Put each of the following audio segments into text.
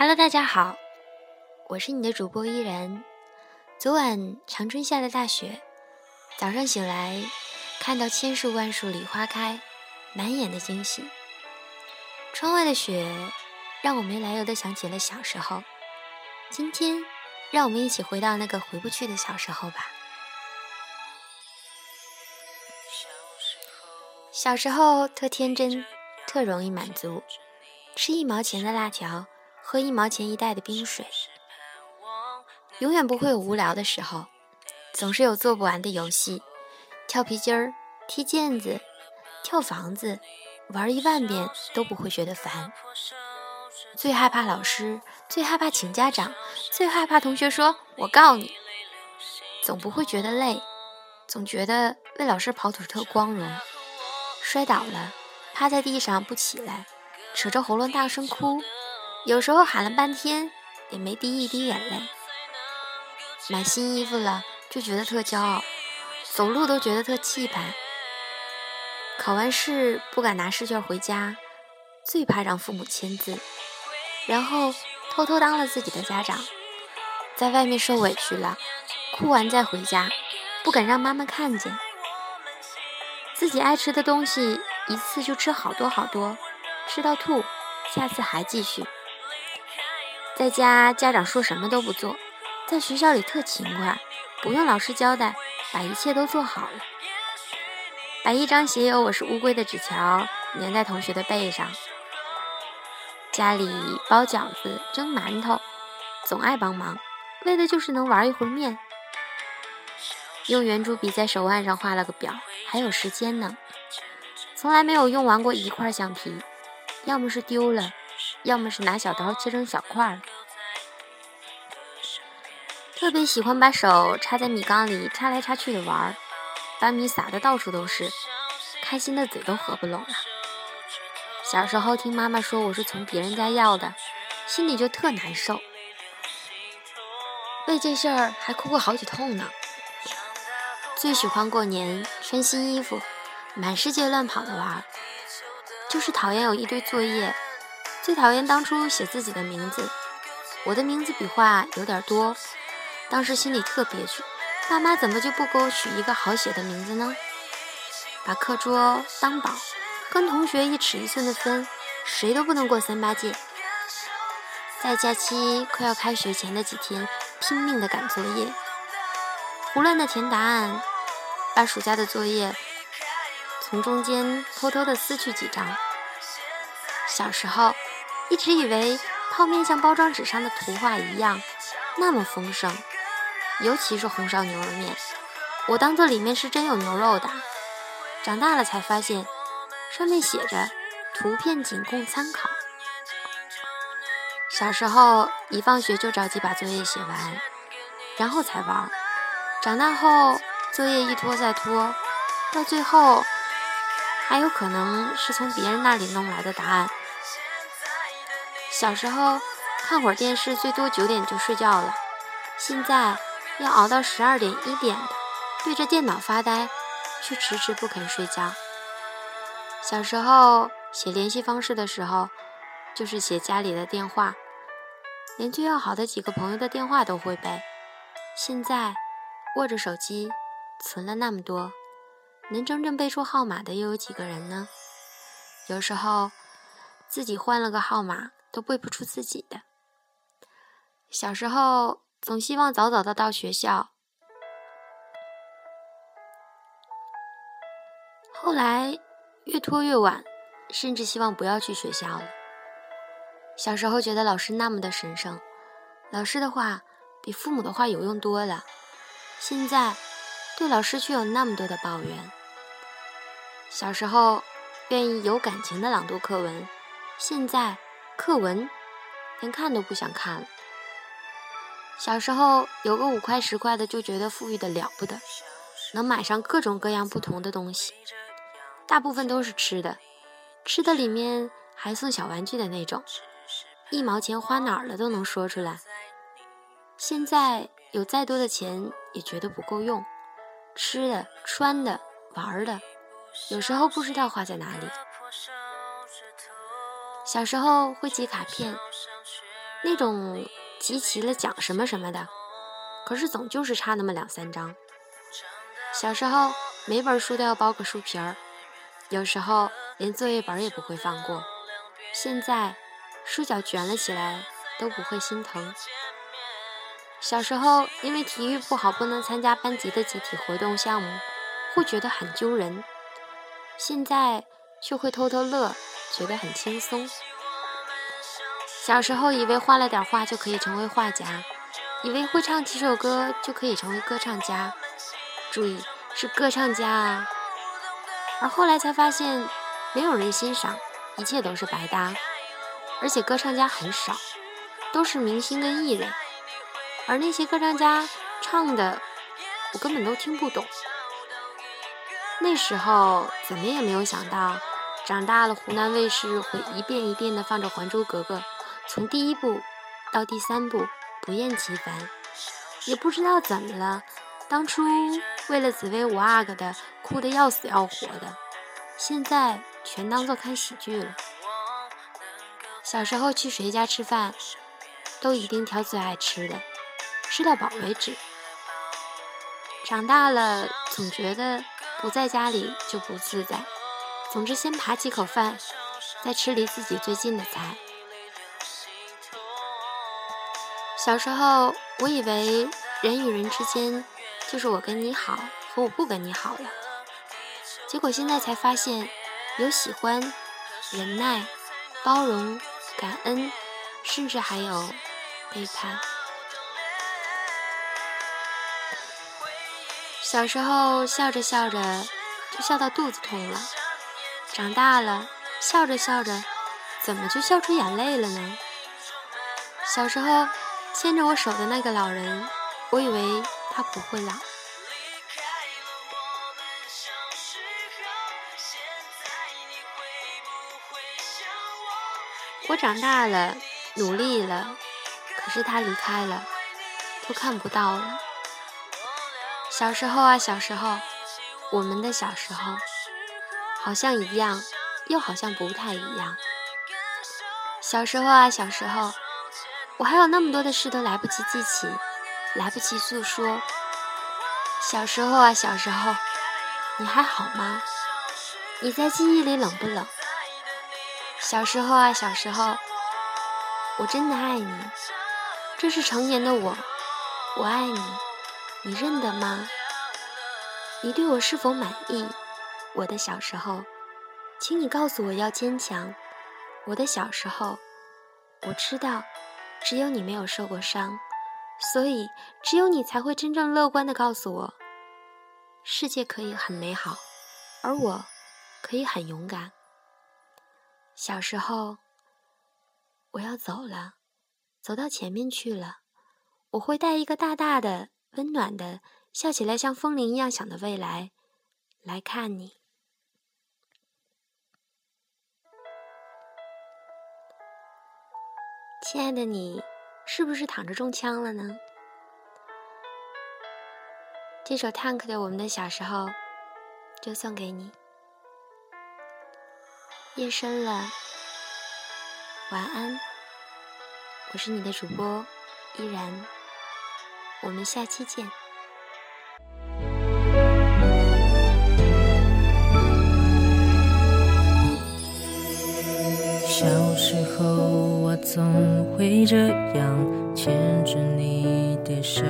Hello，大家好，我是你的主播依然。昨晚长春下了大雪，早上醒来看到千树万树梨花开，满眼的惊喜。窗外的雪让我没来由的想起了小时候。今天，让我们一起回到那个回不去的小时候吧。小时候特天真，特容易满足，吃一毛钱的辣条，喝一毛钱一袋的冰水，永远不会有无聊的时候，总是有做不完的游戏，跳皮筋儿、踢毽子、跳房子，玩一万遍都不会觉得烦。最害怕老师，最害怕请家长，最害怕同学说“我告你”，总不会觉得累，总觉得为老师跑腿特光荣。摔倒了，趴在地上不起来，扯着喉咙大声哭，有时候喊了半天也没滴一滴眼泪。买新衣服了就觉得特骄傲，走路都觉得特气派。考完试不敢拿试卷回家，最怕让父母签字，然后偷偷当了自己的家长，在外面受委屈了，哭完再回家，不敢让妈妈看见。自己爱吃的东西，一次就吃好多好多，吃到吐，下次还继续。在家家长说什么都不做，在学校里特勤快，不用老师交代，把一切都做好了。把一张写有“我是乌龟”的纸条粘在同学的背上。家里包饺子、蒸馒头，总爱帮忙，为的就是能玩一会儿面。用圆珠笔在手腕上画了个表。还有时间呢，从来没有用完过一块橡皮，要么是丢了，要么是拿小刀切成小块儿。特别喜欢把手插在米缸里插来插去的玩儿，把米撒的到处都是，开心的嘴都合不拢了。小时候听妈妈说我是从别人家要的，心里就特难受，为这事儿还哭过好几通呢。最喜欢过年穿新衣服，满世界乱跑的玩儿，就是讨厌有一堆作业，最讨厌当初写自己的名字。我的名字笔画有点多，当时心里特憋屈，爸妈怎么就不给我取一个好写的名字呢？把课桌当宝，跟同学一尺一寸的分，谁都不能过三八戒。在假期快要开学前的几天，拼命的赶作业。胡乱的填答案，把暑假的作业从中间偷偷的撕去几张。小时候一直以为泡面像包装纸上的图画一样那么丰盛，尤其是红烧牛肉面，我当做里面是真有牛肉的。长大了才发现，上面写着图片仅供参考。小时候一放学就着急把作业写完，然后才玩。长大后，作业一拖再拖，到最后还有可能是从别人那里弄来的答案。小时候看会儿电视，最多九点就睡觉了，现在要熬到十二点一点的，对着电脑发呆，却迟迟不肯睡觉。小时候写联系方式的时候，就是写家里的电话，连最要好的几个朋友的电话都会背。现在。握着手机，存了那么多，能真正背出号码的又有几个人呢？有时候自己换了个号码都背不出自己的。小时候总希望早早的到学校，后来越拖越晚，甚至希望不要去学校了。小时候觉得老师那么的神圣，老师的话比父母的话有用多了。现在对老师却有那么多的抱怨。小时候愿意有感情的朗读课文，现在课文连看都不想看了。小时候有个五块十块的就觉得富裕的了不得，能买上各种各样不同的东西，大部分都是吃的，吃的里面还送小玩具的那种，一毛钱花哪儿了都能说出来。现在。有再多的钱也觉得不够用，吃的、穿的、玩的，有时候不知道花在哪里。小时候会集卡片，那种集齐了讲什么什么的，可是总就是差那么两三张。小时候每本书都要包个书皮儿，有时候连作业本也不会放过。现在书角卷了起来都不会心疼。小时候因为体育不好不能参加班级的集体活动项目，会觉得很丢人。现在却会偷偷乐，觉得很轻松。小时候以为画了点画就可以成为画家，以为会唱几首歌就可以成为歌唱家。注意，是歌唱家啊。而后来才发现，没有人欣赏，一切都是白搭。而且歌唱家很少，都是明星跟艺人。而那些歌唱家唱的，我根本都听不懂。那时候怎么也没有想到，长大了湖南卫视会一遍一遍地放着《还珠格格》，从第一部到第三部不厌其烦。也不知道怎么了，当初为了紫薇五阿哥的哭得要死要活的，现在全当做看喜剧了。小时候去谁家吃饭，都一定挑最爱吃的，吃到饱为止。长大了，总觉得。不在家里就不自在。总之，先扒几口饭，再吃离自己最近的菜。小时候，我以为人与人之间就是我跟你好和我不跟你好了。结果现在才发现，有喜欢、忍耐、包容、感恩，甚至还有背叛。小时候笑着笑着就笑到肚子痛了，长大了笑着笑着怎么就笑出眼泪了呢？小时候牵着我手的那个老人，我以为他不会老。我长大了，努力了，可是他离开了，都看不到了。小时候啊，小时候，我们的小时候，好像一样，又好像不太一样。小时候啊，小时候，我还有那么多的事都来不及记起，来不及诉说。小时候啊，小时候，你还好吗？你在记忆里冷不冷？小时候啊，小时候，我真的爱你。这是成年的我，我爱你。你认得吗？你对我是否满意？我的小时候，请你告诉我要坚强。我的小时候，我知道，只有你没有受过伤，所以只有你才会真正乐观的告诉我，世界可以很美好，而我可以很勇敢。小时候，我要走了，走到前面去了，我会带一个大大的。温暖的，笑起来像风铃一样响的未来，来看你，亲爱的你，是不是躺着中枪了呢？这首《Tank》的《我们的小时候》就送给你。夜深了，晚安，我是你的主播依然。我们下期见。小时候，总会这样牵着你的手，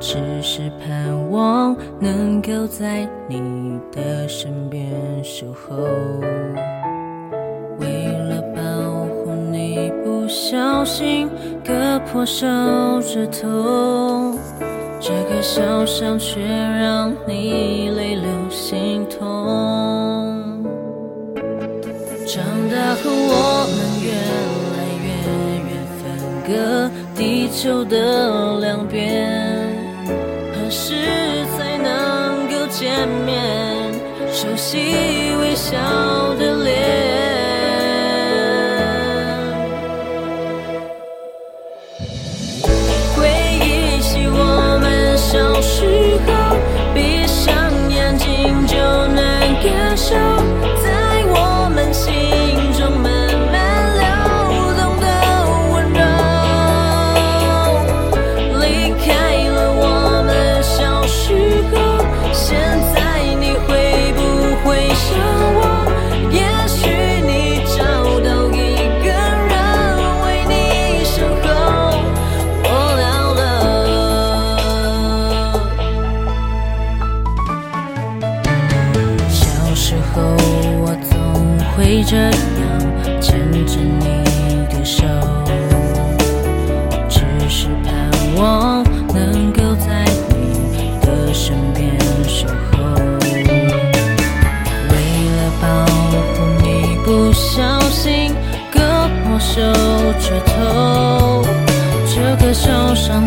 只是盼望能够在你的身边守候。为了保护你，不小心。割破手指头，这个小伤却让你泪流心痛。长大后，我个地球的两边。何时才能够见面？熟悉微笑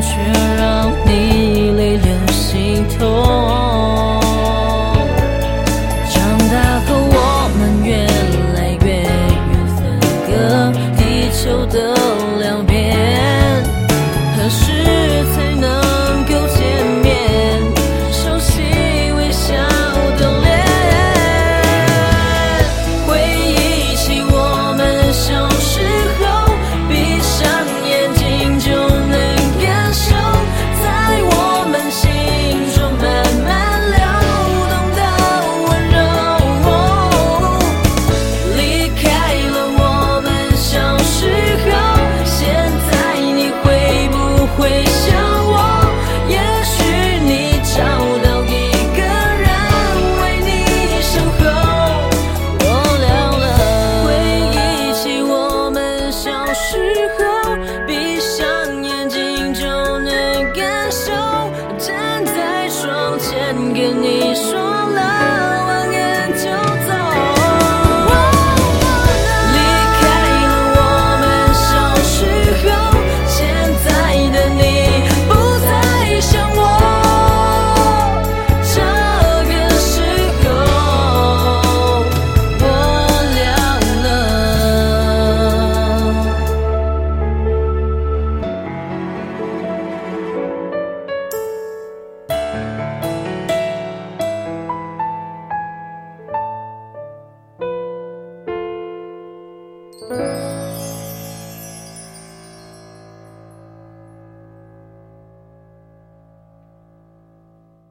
却手，站在窗前跟你说